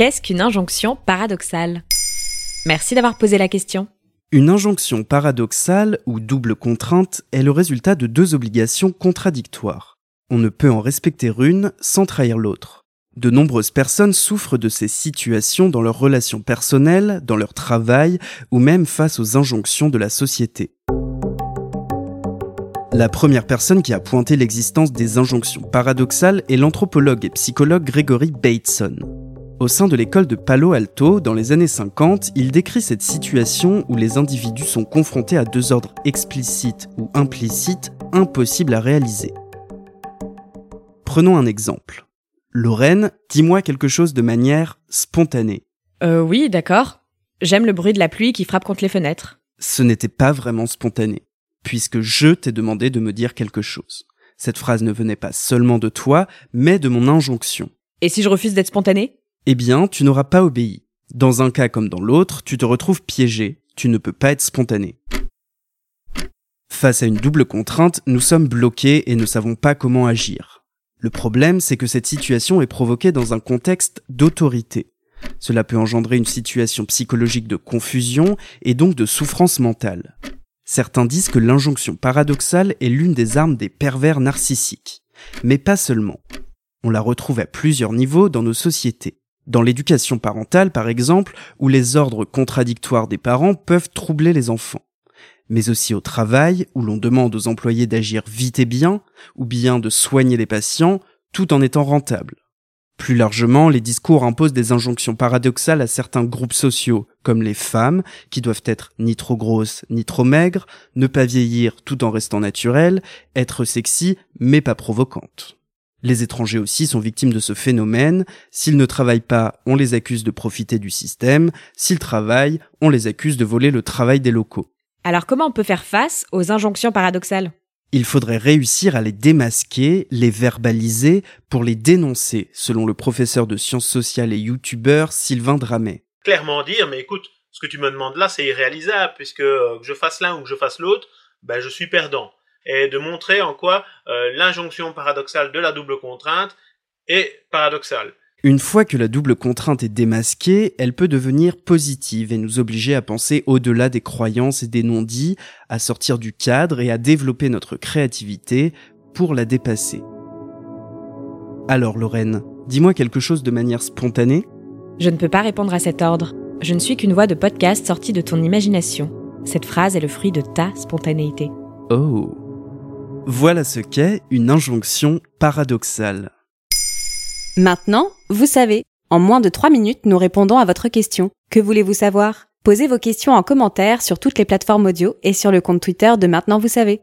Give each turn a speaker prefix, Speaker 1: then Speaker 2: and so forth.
Speaker 1: Qu'est-ce qu'une injonction paradoxale? Merci d'avoir posé la question.
Speaker 2: Une injonction paradoxale ou double contrainte est le résultat de deux obligations contradictoires. On ne peut en respecter une sans trahir l'autre. De nombreuses personnes souffrent de ces situations dans leurs relations personnelles, dans leur travail ou même face aux injonctions de la société. La première personne qui a pointé l'existence des injonctions paradoxales est l'anthropologue et psychologue Gregory Bateson. Au sein de l'école de Palo Alto, dans les années 50, il décrit cette situation où les individus sont confrontés à deux ordres explicites ou implicites impossibles à réaliser. Prenons un exemple. Lorraine, dis-moi quelque chose de manière spontanée.
Speaker 1: Euh oui, d'accord. J'aime le bruit de la pluie qui frappe contre les fenêtres.
Speaker 2: Ce n'était pas vraiment spontané, puisque je t'ai demandé de me dire quelque chose. Cette phrase ne venait pas seulement de toi, mais de mon injonction.
Speaker 1: Et si je refuse d'être spontané
Speaker 2: eh bien, tu n'auras pas obéi. Dans un cas comme dans l'autre, tu te retrouves piégé, tu ne peux pas être spontané. Face à une double contrainte, nous sommes bloqués et ne savons pas comment agir. Le problème, c'est que cette situation est provoquée dans un contexte d'autorité. Cela peut engendrer une situation psychologique de confusion et donc de souffrance mentale. Certains disent que l'injonction paradoxale est l'une des armes des pervers narcissiques. Mais pas seulement. On la retrouve à plusieurs niveaux dans nos sociétés. Dans l'éducation parentale, par exemple, où les ordres contradictoires des parents peuvent troubler les enfants. Mais aussi au travail, où l'on demande aux employés d'agir vite et bien, ou bien de soigner les patients, tout en étant rentable. Plus largement, les discours imposent des injonctions paradoxales à certains groupes sociaux, comme les femmes, qui doivent être ni trop grosses ni trop maigres, ne pas vieillir tout en restant naturelles, être sexy mais pas provocantes. Les étrangers aussi sont victimes de ce phénomène. S'ils ne travaillent pas, on les accuse de profiter du système. S'ils travaillent, on les accuse de voler le travail des locaux.
Speaker 1: Alors comment on peut faire face aux injonctions paradoxales?
Speaker 2: Il faudrait réussir à les démasquer, les verbaliser pour les dénoncer, selon le professeur de sciences sociales et youtubeur Sylvain Dramet.
Speaker 3: Clairement dire, mais écoute, ce que tu me demandes là, c'est irréalisable, puisque euh, que je fasse l'un ou que je fasse l'autre, ben, je suis perdant et de montrer en quoi euh, l'injonction paradoxale de la double contrainte est paradoxale.
Speaker 2: Une fois que la double contrainte est démasquée, elle peut devenir positive et nous obliger à penser au-delà des croyances et des non-dits, à sortir du cadre et à développer notre créativité pour la dépasser. Alors Lorraine, dis-moi quelque chose de manière spontanée
Speaker 1: Je ne peux pas répondre à cet ordre. Je ne suis qu'une voix de podcast sortie de ton imagination. Cette phrase est le fruit de ta spontanéité.
Speaker 2: Oh. Voilà ce qu'est une injonction paradoxale.
Speaker 4: Maintenant, vous savez. En moins de 3 minutes, nous répondons à votre question. Que voulez-vous savoir? Posez vos questions en commentaire sur toutes les plateformes audio et sur le compte Twitter de Maintenant vous savez.